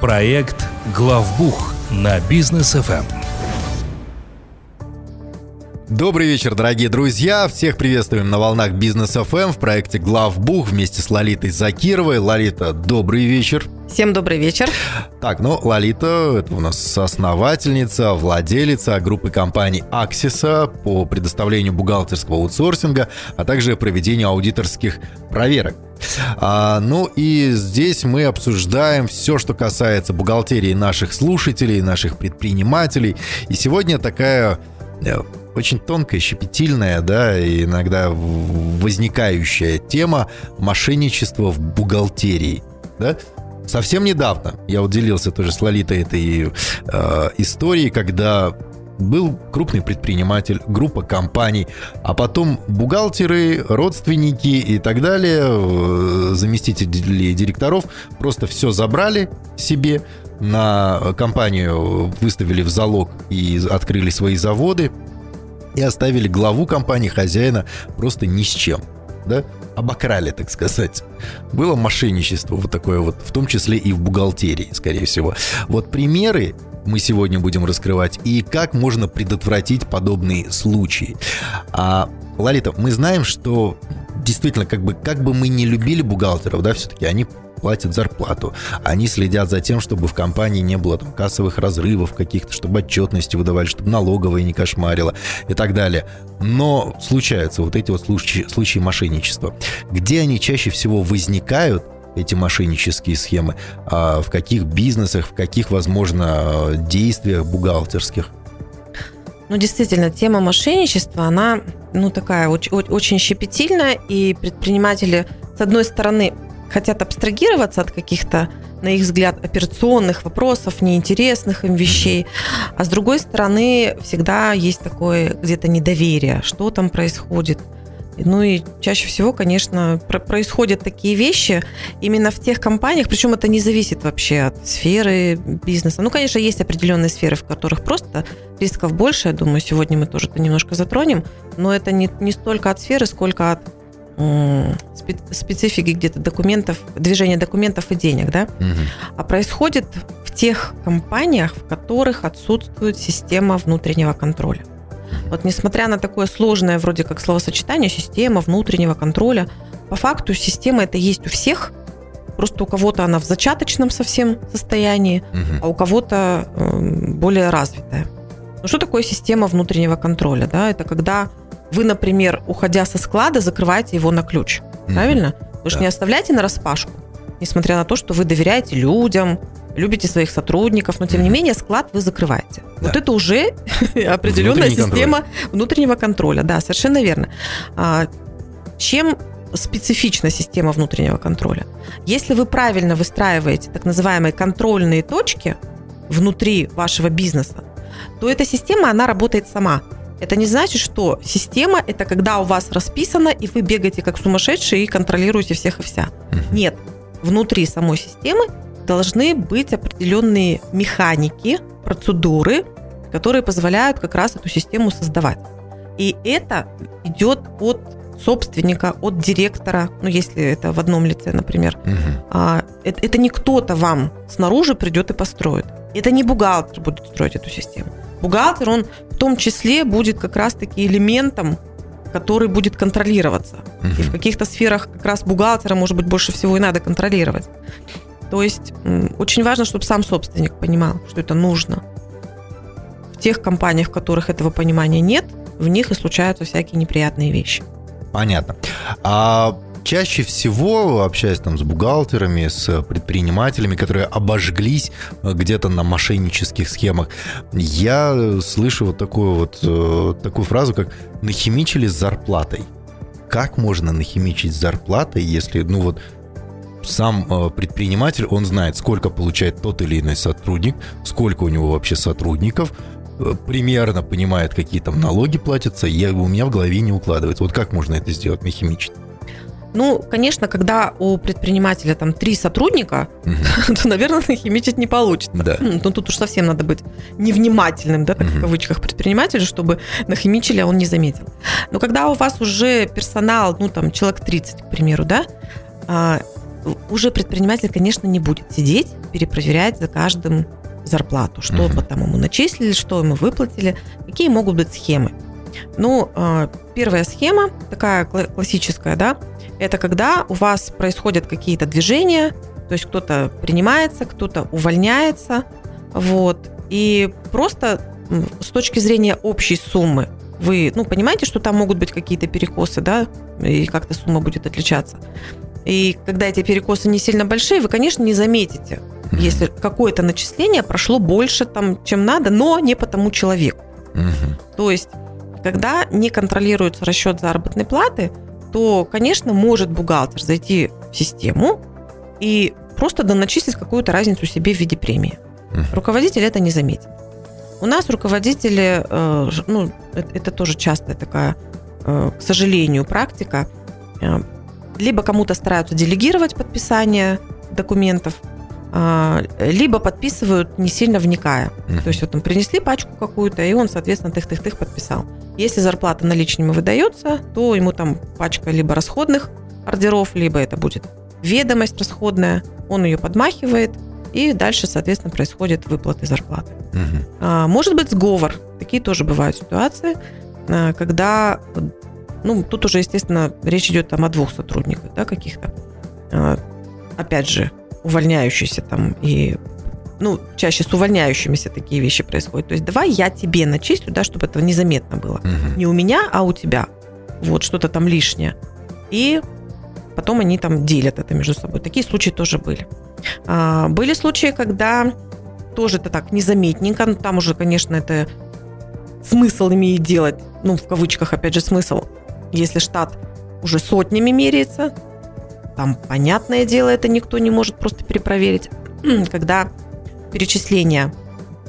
Проект «Главбух» на бизнес ФМ. Добрый вечер, дорогие друзья! Всех приветствуем на волнах Бизнес ФМ в проекте Главбух вместе с Лолитой Закировой. Лолита, добрый вечер. Всем добрый вечер. Так, ну, Лолита, это у нас основательница, владелица группы компаний Аксиса по предоставлению бухгалтерского аутсорсинга, а также проведению аудиторских проверок. А, ну и здесь мы обсуждаем все, что касается бухгалтерии наших слушателей, наших предпринимателей. И сегодня такая э, очень тонкая, щепетильная, да, и иногда возникающая тема мошенничества в бухгалтерии, да. Совсем недавно я уделился тоже с Лолитой этой э, историей, когда был крупный предприниматель, группа компаний, а потом бухгалтеры, родственники и так далее, э, заместители директоров просто все забрали себе, на компанию выставили в залог и открыли свои заводы, и оставили главу компании, хозяина, просто ни с чем. Да? Обокрали, так сказать. Было мошенничество вот такое вот, в том числе и в бухгалтерии, скорее всего. Вот примеры мы сегодня будем раскрывать и как можно предотвратить подобные случаи. А, Лолита, мы знаем, что действительно, как бы, как бы мы не любили бухгалтеров, да, все-таки они платят зарплату. Они следят за тем, чтобы в компании не было там кассовых разрывов каких-то, чтобы отчетности выдавали, чтобы налоговая не кошмарила и так далее. Но случаются вот эти вот случаи, случаи мошенничества. Где они чаще всего возникают, эти мошеннические схемы, а в каких бизнесах, в каких, возможно, действиях бухгалтерских? Ну, действительно, тема мошенничества, она, ну, такая очень, очень щепетильная, и предприниматели, с одной стороны, хотят абстрагироваться от каких-то, на их взгляд, операционных вопросов, неинтересных им вещей. А с другой стороны, всегда есть такое где-то недоверие, что там происходит. Ну и чаще всего, конечно, происходят такие вещи именно в тех компаниях, причем это не зависит вообще от сферы бизнеса. Ну, конечно, есть определенные сферы, в которых просто рисков больше, я думаю, сегодня мы тоже это немножко затронем, но это не, не столько от сферы, сколько от специфики где-то документов, движения документов и денег, да, угу. а происходит в тех компаниях, в которых отсутствует система внутреннего контроля. Вот несмотря на такое сложное вроде как словосочетание, система внутреннего контроля, по факту система это есть у всех, просто у кого-то она в зачаточном совсем состоянии, угу. а у кого-то э, более развитая. Ну что такое система внутреннего контроля? Да? Это когда вы, например, уходя со склада, закрываете его на ключ. Mm-hmm. Правильно? Вы да. же не оставляете на распашку, несмотря на то, что вы доверяете людям, любите своих сотрудников, но тем mm-hmm. не менее склад вы закрываете. Да. Вот это уже определенная Внутренний система контроль. внутреннего контроля. Да, совершенно верно. А, чем специфична система внутреннего контроля? Если вы правильно выстраиваете так называемые контрольные точки внутри вашего бизнеса, то эта система, она работает сама. Это не значит, что система – это когда у вас расписано, и вы бегаете как сумасшедшие и контролируете всех и вся. Нет. Внутри самой системы должны быть определенные механики, процедуры, которые позволяют как раз эту систему создавать. И это идет от собственника, от директора, ну, если это в одном лице, например. Угу. А, это, это не кто-то вам снаружи придет и построит. Это не бухгалтер будет строить эту систему. Бухгалтер, он в том числе будет как раз-таки элементом, который будет контролироваться. Угу. И в каких-то сферах как раз бухгалтера, может быть, больше всего и надо контролировать. То есть очень важно, чтобы сам собственник понимал, что это нужно. В тех компаниях, в которых этого понимания нет, в них и случаются всякие неприятные вещи. Понятно. А чаще всего, общаясь там с бухгалтерами, с предпринимателями, которые обожглись э, где-то на мошеннических схемах, я слышу вот такую вот э, такую фразу, как «нахимичили с зарплатой». Как можно нахимичить с зарплатой, если, ну вот, сам э, предприниматель, он знает, сколько получает тот или иной сотрудник, сколько у него вообще сотрудников, примерно понимает, какие там налоги платятся, я, у меня в голове не укладывается. Вот как можно это сделать, нахимичить? Ну, конечно, когда у предпринимателя там три сотрудника, угу. то, наверное, химичить не получится. Да. Ну, тут уж совсем надо быть невнимательным, да, так угу. в кавычках, предпринимателю, чтобы нахимичили, а он не заметил. Но когда у вас уже персонал, ну, там, человек 30, к примеру, да, а, уже предприниматель, конечно, не будет сидеть, перепроверять за каждым зарплату, что uh-huh. там ему начислили, что ему выплатили, какие могут быть схемы. Ну, э, первая схема, такая классическая, да, это когда у вас происходят какие-то движения, то есть кто-то принимается, кто-то увольняется, вот, и просто с точки зрения общей суммы вы, ну, понимаете, что там могут быть какие-то перекосы, да, и как-то сумма будет отличаться. И когда эти перекосы не сильно большие, вы, конечно, не заметите, mm-hmm. если какое-то начисление прошло больше, там, чем надо, но не по тому человеку. Mm-hmm. То есть, когда не контролируется расчет заработной платы, то, конечно, может бухгалтер зайти в систему и просто доначислить какую-то разницу себе в виде премии. Руководитель это не заметит. У нас руководители, э, ну, это тоже частая такая, э, к сожалению, практика, э, либо кому-то стараются делегировать подписание документов, либо подписывают не сильно вникая. То есть вот там принесли пачку какую-то, и он, соответственно, тых-тых-тых подписал. Если зарплата наличными выдается, то ему там пачка либо расходных ордеров, либо это будет ведомость расходная, он ее подмахивает, и дальше, соответственно, происходят выплаты зарплаты. Угу. Может быть, сговор. Такие тоже бывают ситуации, а, когда, ну, тут уже, естественно, речь идет там о двух сотрудниках, да, каких-то. А, опять же, увольняющиеся там и ну, чаще с увольняющимися такие вещи происходят. То есть давай я тебе начислю, да, чтобы этого незаметно было. Угу. Не у меня, а у тебя. Вот что-то там лишнее. И потом они там делят это между собой. Такие случаи тоже были. А, были случаи, когда тоже это так незаметненько, но там уже, конечно, это смысл имеет делать, ну, в кавычках, опять же, смысл, если штат уже сотнями меряется, там, понятное дело, это никто не может просто перепроверить. Когда перечисления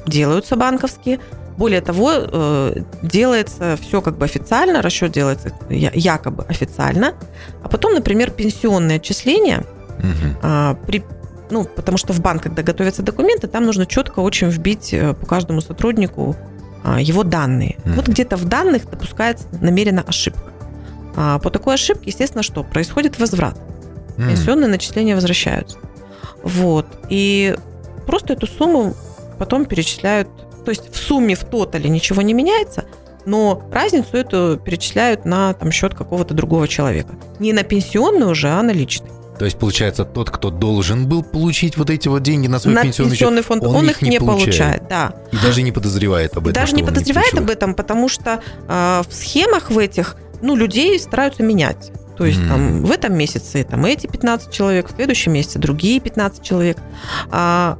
делаются банковские, более того, э, делается все как бы официально, расчет делается якобы официально, а потом, например, пенсионное отчисление угу. при ну, потому что в банк, когда готовятся документы, там нужно четко очень вбить э, по каждому сотруднику а, его данные. Mm. Вот где-то в данных допускается намеренно ошибка. А по такой ошибке, естественно, что? Происходит возврат. Mm. Пенсионные начисления возвращаются. Вот. И просто эту сумму потом перечисляют. То есть в сумме, в тотале ничего не меняется, но разницу эту перечисляют на там, счет какого-то другого человека. Не на пенсионный уже, а на личный. То есть, получается, тот, кто должен был получить вот эти вот деньги на свой на пенсионный, пенсионный счет, фонд, он, он их не получает. получает. Да. И даже не подозревает об этом. Даже не подозревает об этом, потому что э, в схемах в этих, ну, людей стараются менять. То есть mm. там в этом месяце там эти 15 человек, в следующем месяце другие 15 человек. А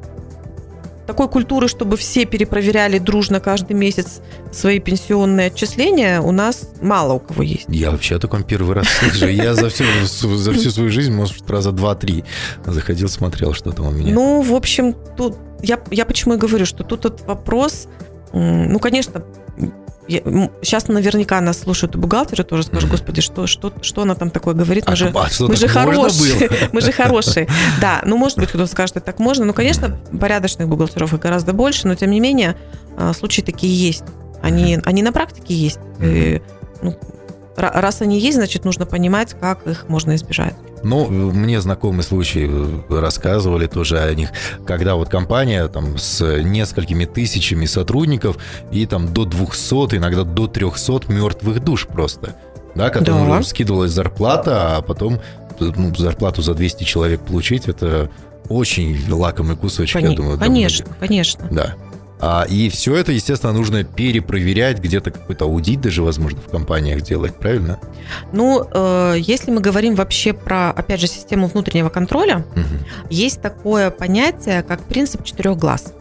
такой культуры, чтобы все перепроверяли дружно каждый месяц свои пенсионные отчисления, у нас мало у кого есть. Я вообще о таком первый раз слышу. Я за всю, за всю свою жизнь, может, раза два-три заходил, смотрел, что там у меня. Ну, в общем, тут я, я почему и говорю, что тут вот вопрос, ну, конечно, я, сейчас наверняка нас слушают бухгалтеры тоже скажут, господи, что, что, что она там такое говорит? Мы а, же, а мы же хорошие. мы же хорошие. Да, ну, может быть, кто-то скажет, что так можно. Ну, конечно, порядочных бухгалтеров и гораздо больше, но, тем не менее, а, случаи такие есть. Они, они на практике есть. И, ну, раз они есть, значит, нужно понимать, как их можно избежать. Ну, мне знакомые случаи э, рассказывали тоже о них, когда вот компания там с несколькими тысячами сотрудников и там до 200, иногда до 300 мертвых душ просто, да, которым да. скидывалась зарплата, а потом ну, зарплату за 200 человек получить, это очень лакомый кусочек, Кон- я думаю. Конечно, конечно. Да. А, и все это, естественно, нужно перепроверять, где-то какой-то аудит даже, возможно, в компаниях делать, правильно? Ну, э, если мы говорим вообще про, опять же, систему внутреннего контроля, угу. есть такое понятие, как принцип четырех глаз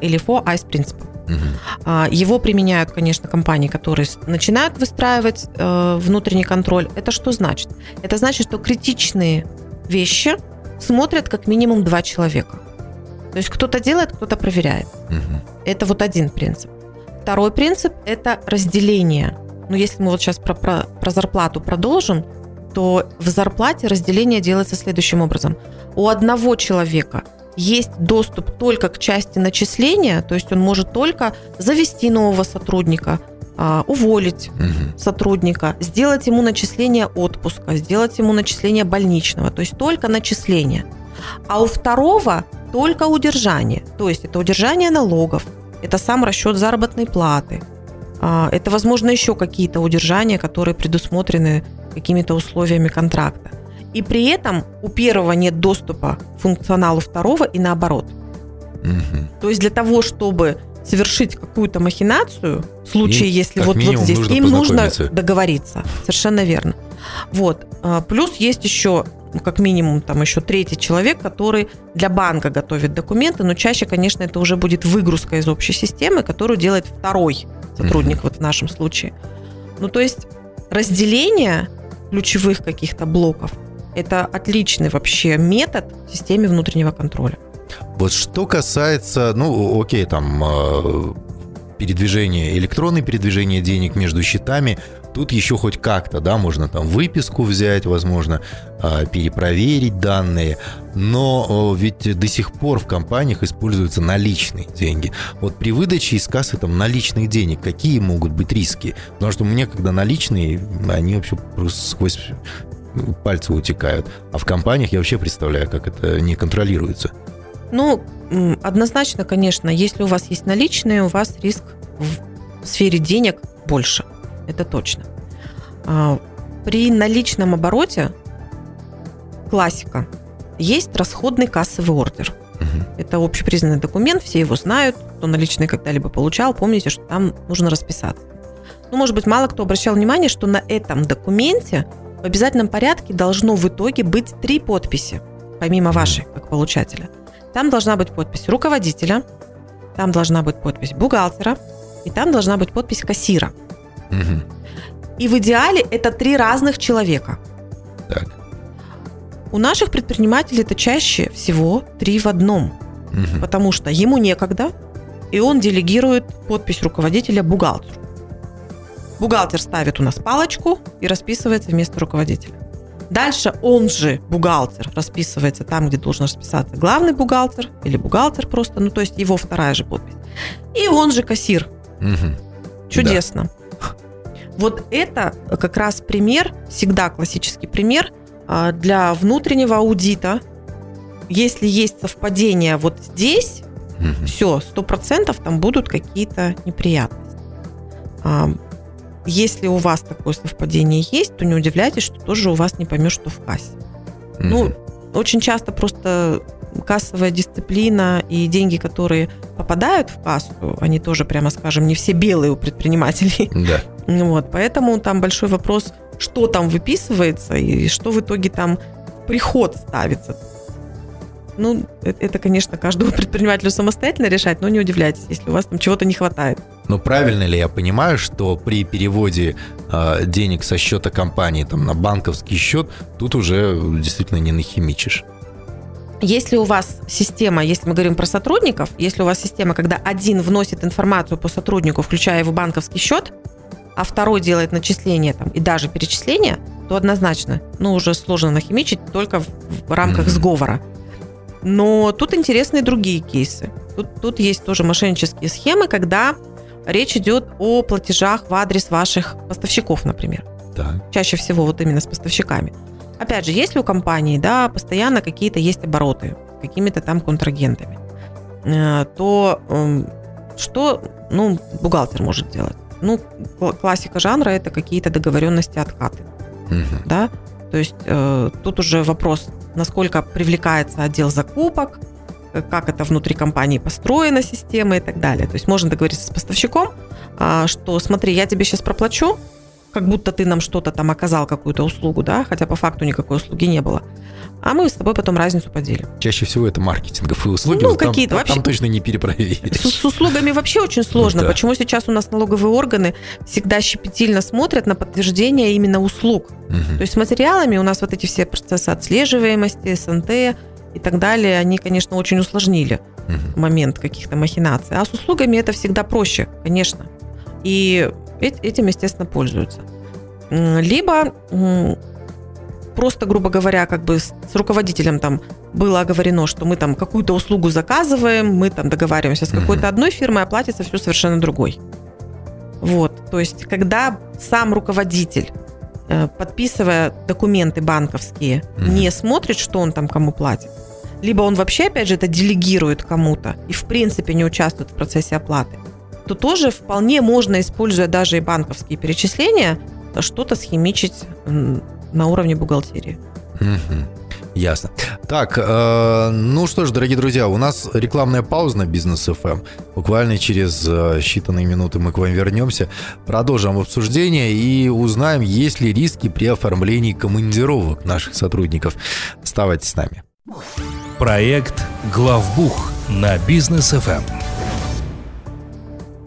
или Four Eyes Principle. Угу. Его применяют, конечно, компании, которые начинают выстраивать э, внутренний контроль. Это что значит? Это значит, что критичные вещи смотрят как минимум два человека. То есть кто-то делает, кто-то проверяет. Угу. Это вот один принцип. Второй принцип – это разделение. Ну, если мы вот сейчас про, про, про зарплату продолжим, то в зарплате разделение делается следующим образом. У одного человека есть доступ только к части начисления, то есть он может только завести нового сотрудника, а, уволить угу. сотрудника, сделать ему начисление отпуска, сделать ему начисление больничного, то есть только начисление. А у второго только удержание, то есть это удержание налогов, это сам расчет заработной платы, а, это, возможно, еще какие-то удержания, которые предусмотрены какими-то условиями контракта. И при этом у первого нет доступа к функционалу второго и наоборот. Угу. То есть для того, чтобы совершить какую-то махинацию, в случае, им, если вот, вот здесь, нужно им нужно договориться. Совершенно верно. Вот. А, плюс есть еще ну, как минимум там еще третий человек, который для банка готовит документы, но чаще, конечно, это уже будет выгрузка из общей системы, которую делает второй сотрудник, mm-hmm. вот в нашем случае. Ну, то есть разделение ключевых каких-то блоков – это отличный вообще метод в системе внутреннего контроля. Вот что касается, ну, окей, там э, передвижение, электронное передвижение денег между счетами, тут еще хоть как-то, да, можно там выписку взять, возможно, э, перепроверить данные, но ведь до сих пор в компаниях используются наличные деньги. Вот при выдаче из кассы там наличных денег какие могут быть риски? Потому что у меня, когда наличные, они вообще просто сквозь пальцы утекают. А в компаниях я вообще представляю, как это не контролируется. Ну, однозначно, конечно, если у вас есть наличные, у вас риск в сфере денег больше. Это точно. А, при наличном обороте классика. Есть расходный кассовый ордер. Угу. Это общепризнанный документ, все его знают. Кто наличные когда-либо получал, помните, что там нужно расписаться. Ну, может быть, мало кто обращал внимание, что на этом документе в обязательном порядке должно в итоге быть три подписи, помимо вашей, как получателя. Там должна быть подпись руководителя, там должна быть подпись бухгалтера, и там должна быть подпись кассира. Угу. И в идеале это три разных человека. Так. У наших предпринимателей это чаще всего три в одном, угу. потому что ему некогда, и он делегирует подпись руководителя бухгалтеру. Бухгалтер ставит у нас палочку и расписывается вместо руководителя. Дальше он же, бухгалтер, расписывается там, где должен расписаться главный бухгалтер или бухгалтер просто, ну то есть его вторая же подпись. И он же кассир. Угу. Чудесно. Да. Вот это как раз пример, всегда классический пример а, для внутреннего аудита. Если есть совпадение вот здесь, угу. все, сто процентов там будут какие-то неприятности. А, если у вас такое совпадение есть, то не удивляйтесь, что тоже у вас не поймешь, что в кассе. Mm-hmm. Ну, очень часто просто кассовая дисциплина и деньги, которые попадают в кассу, они тоже, прямо скажем, не все белые у предпринимателей. Да. Вот, поэтому там большой вопрос, что там выписывается и что в итоге там приход ставится. Ну, э, это, конечно, каждому предпринимателю самостоятельно решать, но не удивляйтесь, если у вас там чего-то не хватает. Но правильно ли я понимаю, что при переводе э, денег со счета компании там, на банковский счет тут уже действительно не нахимичишь? Если у вас система, если мы говорим про сотрудников, если у вас система, когда один вносит информацию по сотруднику, включая его банковский счет, а второй делает начисление там, и даже перечисление, то однозначно, ну, уже сложно нахимичить только в, в рамках mm-hmm. сговора. Но тут интересные другие кейсы. Тут, тут есть тоже мошеннические схемы, когда речь идет о платежах в адрес ваших поставщиков, например. Да. Чаще всего вот именно с поставщиками. Опять же, если у компании, да, постоянно какие-то есть обороты какими-то там контрагентами, э, то эм, что, ну, бухгалтер может делать? Ну, классика жанра это какие-то договоренности откаты, угу. да. То есть э, тут уже вопрос насколько привлекается отдел закупок, как это внутри компании построена система и так далее. То есть можно договориться с поставщиком, а, что смотри, я тебе сейчас проплачу, как будто ты нам что-то там оказал, какую-то услугу, да, хотя по факту никакой услуги не было. А мы с тобой потом разницу поделим. Чаще всего это маркетинговые услуги. Ну, какие-то вообще. Там точно не перепроверить. С, с услугами вообще очень сложно. Да. Почему сейчас у нас налоговые органы всегда щепетильно смотрят на подтверждение именно услуг. Угу. То есть с материалами у нас вот эти все процессы отслеживаемости, СНТ и так далее, они, конечно, очень усложнили угу. момент каких-то махинаций. А с услугами это всегда проще, конечно. И этим, естественно, пользуются. Либо просто, грубо говоря, как бы с руководителем там было оговорено, что мы там какую-то услугу заказываем, мы там договариваемся с какой-то одной фирмой, оплатится все совершенно другой. Вот. То есть, когда сам руководитель э, подписывая документы банковские, mm-hmm. не смотрит, что он там кому платит, либо он вообще, опять же, это делегирует кому-то и, в принципе, не участвует в процессе оплаты, то тоже вполне можно, используя даже и банковские перечисления, что-то схимичить на уровне бухгалтерии. Ясно. Так, э, ну что ж, дорогие друзья, у нас рекламная пауза на Бизнес FM. Эм. Буквально через э, считанные минуты мы к вам вернемся, продолжим обсуждение и узнаем, есть ли риски при оформлении командировок наших сотрудников. Оставайтесь с нами. Проект «Главбух» на Бизнес FM.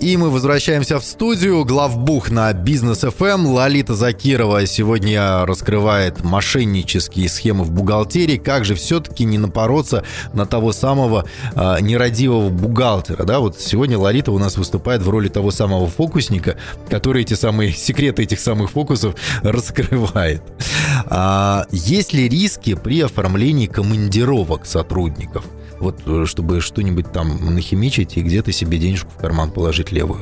И мы возвращаемся в студию. Главбух на Бизнес FM. Эм. Лолита Закирова сегодня раскрывает мошеннические схемы в бухгалтерии. Как же все-таки не напороться на того самого э, нерадивого бухгалтера? Да, вот сегодня Лолита у нас выступает в роли того самого фокусника, который эти самые секреты этих самых фокусов раскрывает. А, есть ли риски при оформлении командировок сотрудников? Вот э, чтобы что-нибудь там нахимичить и где-то себе денежку в карман положить левую.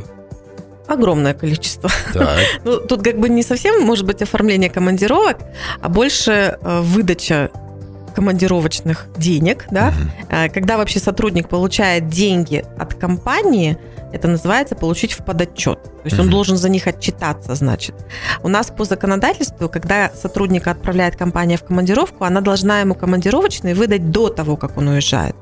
Огромное количество. ну, тут как бы не совсем, может быть, оформление командировок, а больше э, выдача командировочных денег, да, угу. когда вообще сотрудник получает деньги от компании, это называется получить в подотчет. То есть угу. он должен за них отчитаться, значит. У нас по законодательству, когда сотрудника отправляет компания в командировку, она должна ему командировочные выдать до того, как он уезжает.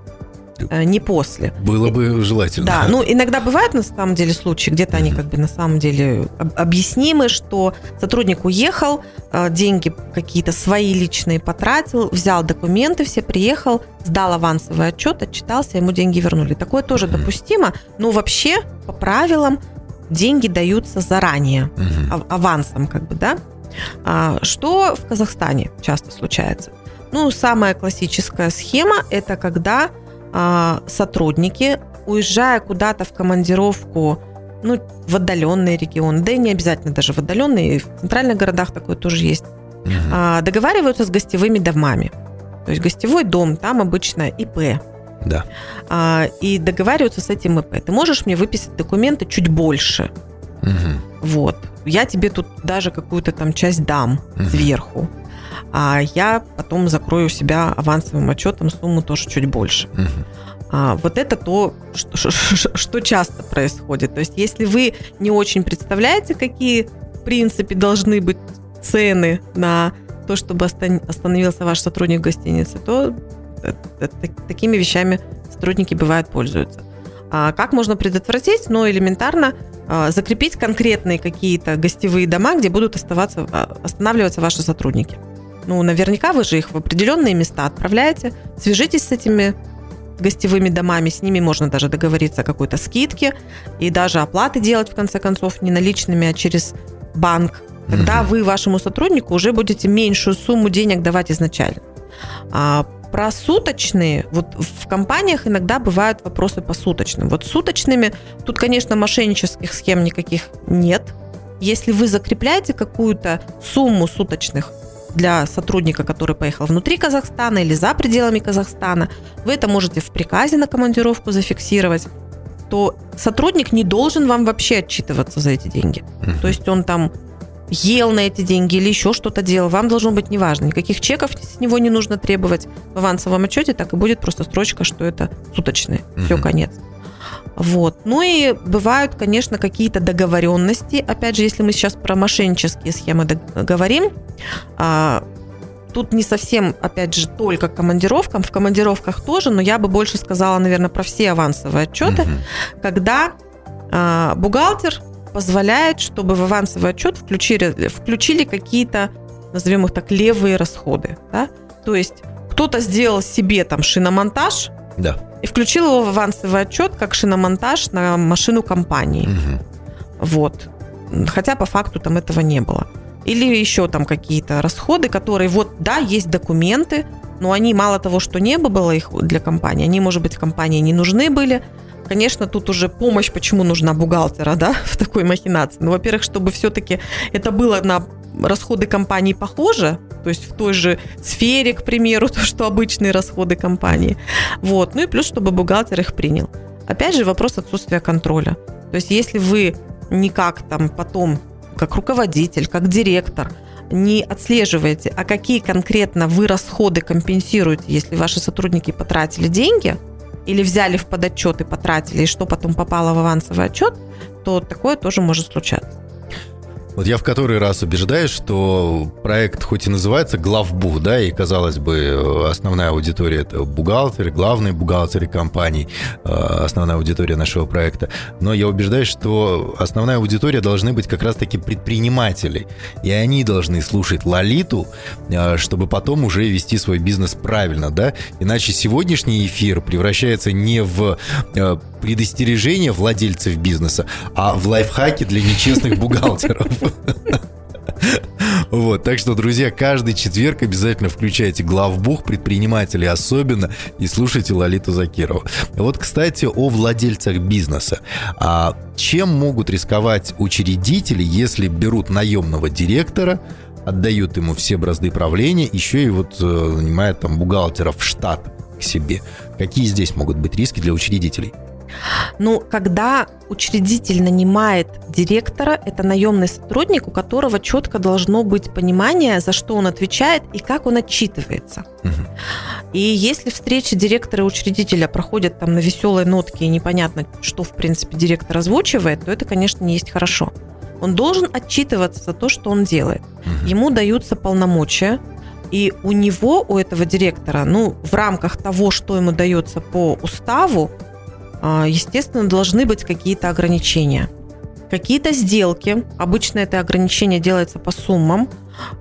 Э, не после. Было бы желательно. Да, ну иногда бывают на самом деле случаи, где-то они как бы на самом деле объяснимы, что сотрудник уехал, э, деньги какие-то свои личные потратил, взял документы все, приехал, сдал авансовый отчет, отчитался, ему деньги вернули. Такое тоже допустимо, но вообще по правилам деньги даются заранее, авансом как бы, да. А, что в Казахстане часто случается? Ну, самая классическая схема – это когда сотрудники, уезжая куда-то в командировку, ну, в отдаленные регионы, да и не обязательно даже в отдаленные, в центральных городах такое тоже есть, угу. договариваются с гостевыми домами. То есть гостевой дом, там обычно ИП. Да. А, и договариваются с этим ИП. Ты можешь мне выписать документы чуть больше. Угу. Вот. Я тебе тут даже какую-то там часть дам угу. сверху а я потом закрою себя авансовым отчетом сумму тоже чуть больше. А, вот это то, что, что часто происходит. То есть, если вы не очень представляете, какие в принципе должны быть цены на то, чтобы остановился ваш сотрудник в гостинице, то такими вещами сотрудники бывают пользуются. А как можно предотвратить? Ну, элементарно а, закрепить конкретные какие-то гостевые дома, где будут оставаться, а, останавливаться ваши сотрудники. Ну, наверняка вы же их в определенные места отправляете. Свяжитесь с этими гостевыми домами, с ними можно даже договориться о какой-то скидке и даже оплаты делать, в конце концов, не наличными, а через банк. Тогда угу. вы вашему сотруднику уже будете меньшую сумму денег давать изначально. А про суточные, вот в компаниях иногда бывают вопросы по суточным. Вот суточными, тут, конечно, мошеннических схем никаких нет. Если вы закрепляете какую-то сумму суточных для сотрудника, который поехал внутри Казахстана или за пределами Казахстана, вы это можете в приказе на командировку зафиксировать, то сотрудник не должен вам вообще отчитываться за эти деньги. Uh-huh. То есть он там ел на эти деньги или еще что-то делал, вам должно быть неважно. Никаких чеков с него не нужно требовать в авансовом отчете, так и будет просто строчка, что это суточные. Uh-huh. Все, конец. Вот. Ну и бывают, конечно, какие-то договоренности. Опять же, если мы сейчас про мошеннические схемы говорим, а, тут не совсем, опять же, только командировкам. В командировках тоже, но я бы больше сказала, наверное, про все авансовые отчеты, угу. когда а, бухгалтер позволяет, чтобы в авансовый отчет включили, включили какие-то, назовем их так, левые расходы. Да? То есть кто-то сделал себе там шиномонтаж, да и включил его в авансовый отчет как шиномонтаж на машину компании. Угу. Вот. Хотя по факту там этого не было. Или еще там какие-то расходы, которые вот, да, есть документы, но они мало того, что не было их для компании, они, может быть, компании не нужны были. Конечно, тут уже помощь, почему нужна бухгалтера, да, в такой махинации. Ну, во-первых, чтобы все-таки это было на расходы компании похожи, то есть в той же сфере, к примеру, то, что обычные расходы компании. Вот. Ну и плюс, чтобы бухгалтер их принял. Опять же, вопрос отсутствия контроля. То есть если вы никак там потом, как руководитель, как директор, не отслеживаете, а какие конкретно вы расходы компенсируете, если ваши сотрудники потратили деньги или взяли в подотчет и потратили, и что потом попало в авансовый отчет, то такое тоже может случаться. Вот я в который раз убеждаюсь, что проект хоть и называется главбух, да, и, казалось бы, основная аудитория – это бухгалтеры, главные бухгалтеры компаний, э, основная аудитория нашего проекта, но я убеждаюсь, что основная аудитория должны быть как раз-таки предприниматели, и они должны слушать Лолиту, э, чтобы потом уже вести свой бизнес правильно, да, иначе сегодняшний эфир превращается не в э, предостережение владельцев бизнеса, а в лайфхаки для нечестных бухгалтеров. Вот, так что, друзья, каждый четверг обязательно включайте главбух предпринимателей особенно и слушайте Лолиту Закирову. Вот, кстати, о владельцах бизнеса. А чем могут рисковать учредители, если берут наемного директора, отдают ему все бразды правления, еще и вот э, нанимают там бухгалтеров в штат к себе. Какие здесь могут быть риски для учредителей? Ну, когда учредитель нанимает директора, это наемный сотрудник, у которого четко должно быть понимание, за что он отвечает и как он отчитывается. Угу. И если встречи директора и учредителя проходят там на веселой нотке и непонятно, что в принципе директор озвучивает, то это, конечно, не есть хорошо. Он должен отчитываться за то, что он делает. Угу. Ему даются полномочия, и у него, у этого директора, ну, в рамках того, что ему дается по уставу, естественно, должны быть какие-то ограничения. Какие-то сделки, обычно это ограничение делается по суммам,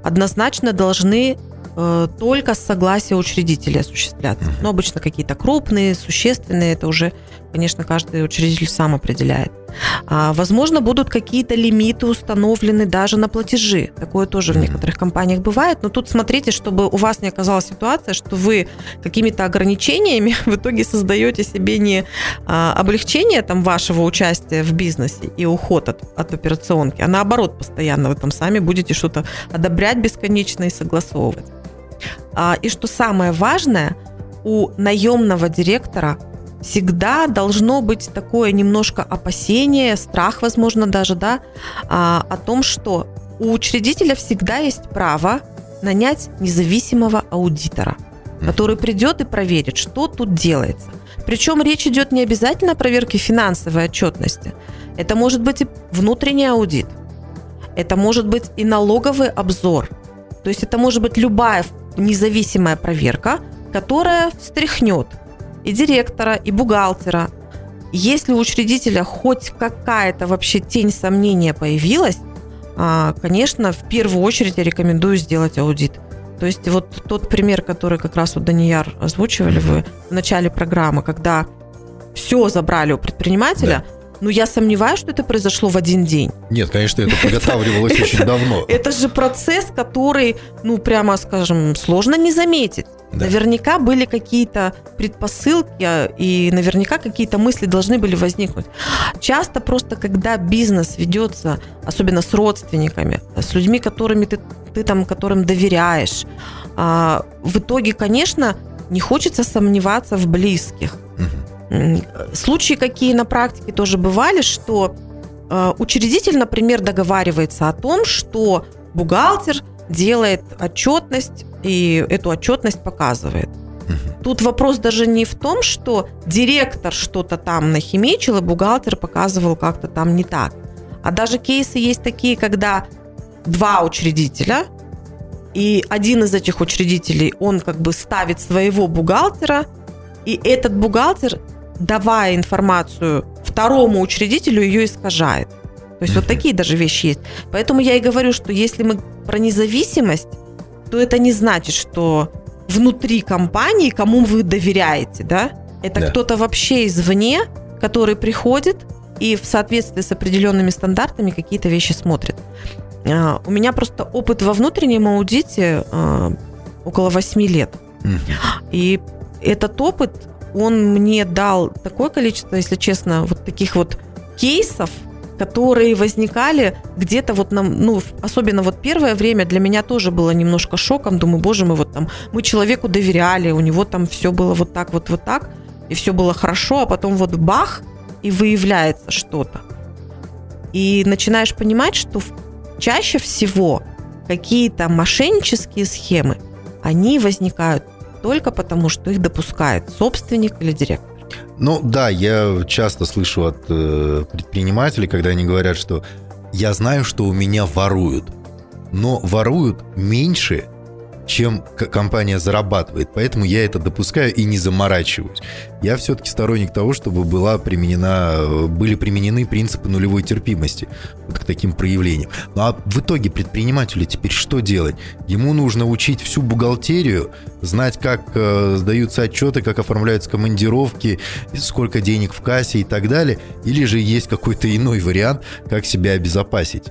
однозначно должны э, только с согласия учредителя осуществляться. Но обычно какие-то крупные, существенные, это уже конечно, каждый учредитель сам определяет. А, возможно, будут какие-то лимиты установлены даже на платежи. Такое тоже в некоторых компаниях бывает. Но тут смотрите, чтобы у вас не оказалась ситуация, что вы какими-то ограничениями в итоге создаете себе не а, облегчение там, вашего участия в бизнесе и уход от, от операционки, а наоборот, постоянно вы там сами будете что-то одобрять бесконечно и согласовывать. А, и что самое важное, у наемного директора всегда должно быть такое немножко опасение, страх, возможно, даже, да, а, о том, что у учредителя всегда есть право нанять независимого аудитора, который придет и проверит, что тут делается. Причем речь идет не обязательно о проверке финансовой отчетности. Это может быть и внутренний аудит. Это может быть и налоговый обзор. То есть это может быть любая независимая проверка, которая встряхнет и директора, и бухгалтера. Если у учредителя хоть какая-то вообще тень сомнения появилась, а, конечно, в первую очередь я рекомендую сделать аудит. То есть вот тот пример, который как раз вот Данияр озвучивали вы в начале программы, когда все забрали у предпринимателя, да. Ну, я сомневаюсь, что это произошло в один день. Нет, конечно, это подготавливалось очень давно. Это же процесс, который, ну, прямо скажем, сложно не заметить. Да. Наверняка были какие-то предпосылки, а, и наверняка какие-то мысли должны были возникнуть. Часто просто, когда бизнес ведется, особенно с родственниками, с людьми, которыми ты, ты там, которым доверяешь, а, в итоге, конечно, не хочется сомневаться в близких. Случаи какие на практике тоже бывали, что а, учредитель, например, договаривается о том, что бухгалтер делает отчетность и эту отчетность показывает. Тут вопрос даже не в том, что директор что-то там нахимичил, и бухгалтер показывал как-то там не так. А даже кейсы есть такие, когда два учредителя, и один из этих учредителей, он как бы ставит своего бухгалтера, и этот бухгалтер, давая информацию второму учредителю, ее искажает. То есть вот такие даже вещи есть. Поэтому я и говорю, что если мы про независимость, то это не значит, что внутри компании, кому вы доверяете, да, это да. кто-то вообще извне, который приходит и в соответствии с определенными стандартами какие-то вещи смотрит. А, у меня просто опыт во внутреннем аудите а, около 8 лет. И этот опыт, он мне дал такое количество, если честно, вот таких вот кейсов, которые возникали где-то вот нам, ну, особенно вот первое время для меня тоже было немножко шоком. Думаю, боже мой, вот там мы человеку доверяли, у него там все было вот так, вот, вот так, и все было хорошо, а потом вот бах, и выявляется что-то. И начинаешь понимать, что чаще всего какие-то мошеннические схемы, они возникают только потому, что их допускает собственник или директор. Ну да, я часто слышу от э, предпринимателей, когда они говорят, что я знаю, что у меня воруют, но воруют меньше, чем компания зарабатывает. Поэтому я это допускаю и не заморачиваюсь. Я все-таки сторонник того, чтобы была применена, были применены принципы нулевой терпимости вот к таким проявлениям. Ну а в итоге предпринимателю теперь что делать? Ему нужно учить всю бухгалтерию, знать, как э, сдаются отчеты, как оформляются командировки, сколько денег в кассе и так далее. Или же есть какой-то иной вариант, как себя обезопасить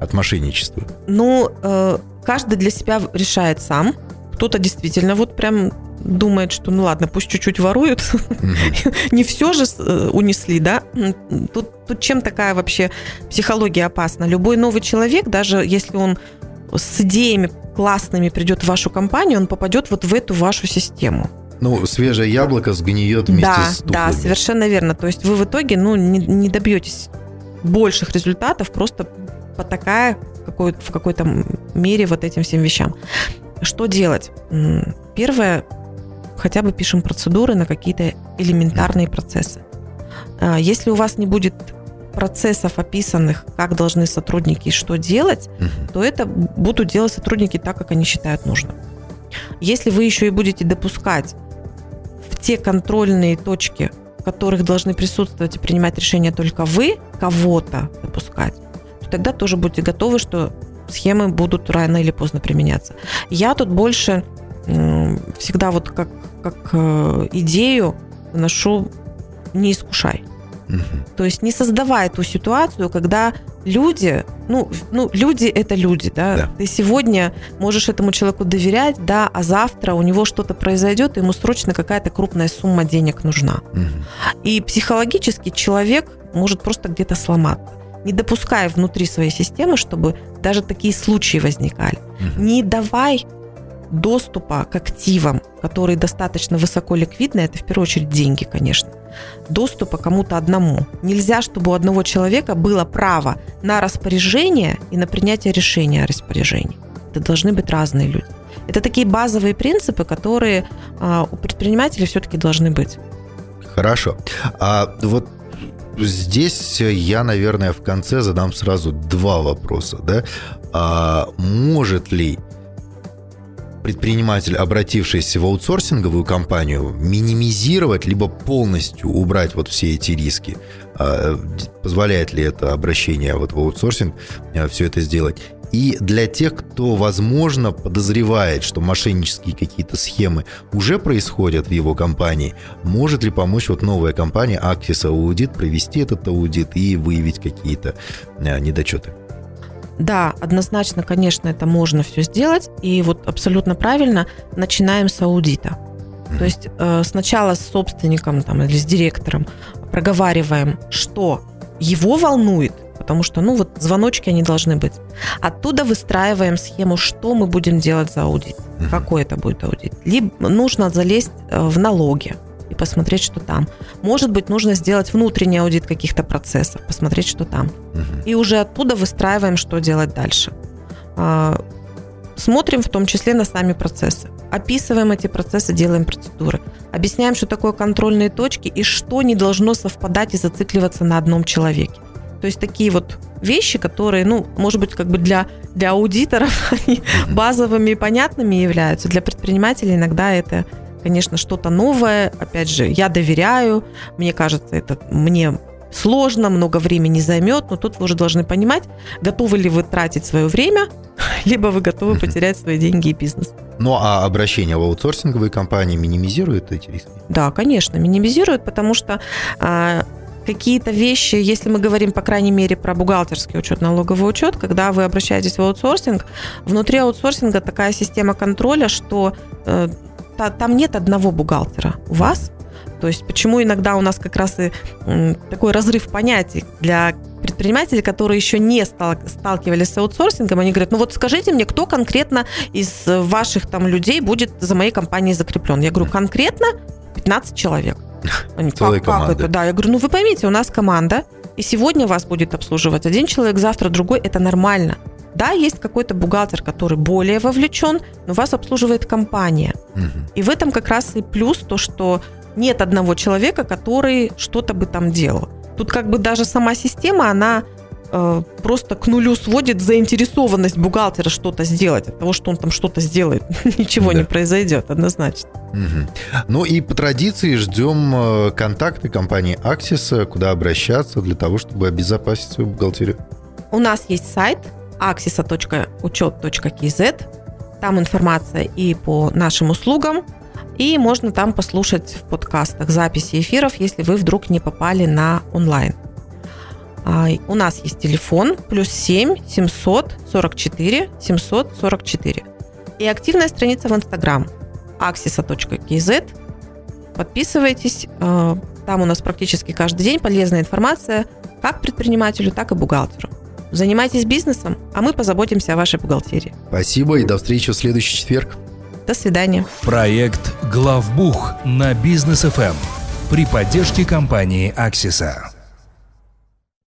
от мошенничества? Ну, э, каждый для себя решает сам. Кто-то действительно вот прям думает, что ну ладно, пусть чуть-чуть воруют, mm-hmm. не все же э, унесли, да? Тут, тут чем такая вообще психология опасна? Любой новый человек, даже если он с идеями классными придет в вашу компанию, он попадет вот в эту вашу систему. Ну, свежее яблоко сгниет вместе да, с тухлыми. Да, совершенно верно. То есть вы в итоге ну, не, не добьетесь больших результатов, просто потакая какой, в какой-то мере вот этим всем вещам. Что делать? Первое, хотя бы пишем процедуры на какие-то элементарные процессы. А, если у вас не будет процессов описанных, как должны сотрудники и что делать, угу. то это будут делать сотрудники так, как они считают нужным. Если вы еще и будете допускать в те контрольные точки, в которых должны присутствовать и принимать решения только вы, кого-то допускать, тогда тоже будьте готовы, что схемы будут рано или поздно применяться. Я тут больше всегда вот как, как э, идею ношу не искушай. Угу. То есть не создавай ту ситуацию, когда люди, ну, ну, люди это люди, да? да. Ты сегодня можешь этому человеку доверять, да, а завтра у него что-то произойдет, и ему срочно какая-то крупная сумма денег нужна. Угу. И психологически человек может просто где-то сломаться не допускай внутри своей системы, чтобы даже такие случаи возникали. Угу. Не давай доступа к активам, которые достаточно высоко ликвидны, это в первую очередь деньги, конечно, доступа кому-то одному. Нельзя, чтобы у одного человека было право на распоряжение и на принятие решения о распоряжении. Это должны быть разные люди. Это такие базовые принципы, которые а, у предпринимателей все-таки должны быть. Хорошо. А вот здесь я, наверное, в конце задам сразу два вопроса. Да? А может ли предприниматель, обратившийся в аутсорсинговую компанию, минимизировать либо полностью убрать вот все эти риски? А, позволяет ли это обращение вот в аутсорсинг а, все это сделать? И для тех, кто, возможно, подозревает, что мошеннические какие-то схемы уже происходят в его компании, может ли помочь вот новая компания Axis Audit провести этот аудит и выявить какие-то э, недочеты? Да, однозначно, конечно, это можно все сделать. И вот абсолютно правильно начинаем с аудита. То есть э, сначала с собственником там, или с директором проговариваем, что его волнует – потому что, ну, вот звоночки они должны быть. Оттуда выстраиваем схему, что мы будем делать за аудит, uh-huh. какой это будет аудит. Либо нужно залезть э, в налоги и посмотреть, что там. Может быть, нужно сделать внутренний аудит каких-то процессов, посмотреть, что там. Uh-huh. И уже оттуда выстраиваем, что делать дальше. А, смотрим в том числе на сами процессы. Описываем эти процессы, делаем процедуры. Объясняем, что такое контрольные точки и что не должно совпадать и зацикливаться на одном человеке. То есть такие вот вещи, которые, ну, может быть, как бы для, для аудиторов они базовыми и понятными являются. Для предпринимателей иногда это, конечно, что-то новое. Опять же, я доверяю, мне кажется, это мне сложно, много времени займет, но тут вы уже должны понимать, готовы ли вы тратить свое время, либо вы готовы потерять свои деньги и бизнес. Ну а обращение в аутсорсинговые компании минимизирует эти риски? Да, конечно, минимизирует, потому что а, какие-то вещи, если мы говорим, по крайней мере, про бухгалтерский учет, налоговый учет, когда вы обращаетесь в аутсорсинг, внутри аутсорсинга такая система контроля, что э, та, там нет одного бухгалтера. У вас то есть почему иногда у нас как раз и такой разрыв понятий для предпринимателей, которые еще не сталкивались с аутсорсингом, они говорят, ну вот скажите мне, кто конкретно из ваших там людей будет за моей компанией закреплен? Я говорю, конкретно 15 человек. Они, Целая как, как это? Да, я говорю, ну вы поймите, у нас команда, И сегодня вас будет обслуживать один человек, завтра другой. Это нормально. Да, есть какой-то бухгалтер, который более вовлечен, но вас обслуживает компания. Угу. И в этом как раз и плюс то, что нет одного человека, который что-то бы там делал. Тут как бы даже сама система, она просто к нулю сводит заинтересованность бухгалтера что-то сделать. От того, что он там что-то сделает, ничего да. не произойдет однозначно. Угу. Ну и по традиции ждем э, контакты компании Axis, куда обращаться для того, чтобы обезопасить свою бухгалтерию. У нас есть сайт axisa.учет.kz. Там информация и по нашим услугам, и можно там послушать в подкастах записи эфиров, если вы вдруг не попали на онлайн. А, у нас есть телефон плюс 7 744 744. И активная страница в Инстаграм axisa.kz. Подписывайтесь. А, там у нас практически каждый день полезная информация как предпринимателю, так и бухгалтеру. Занимайтесь бизнесом, а мы позаботимся о вашей бухгалтерии. Спасибо и до встречи в следующий четверг. До свидания. Проект «Главбух» на Бизнес ФМ при поддержке компании «Аксиса».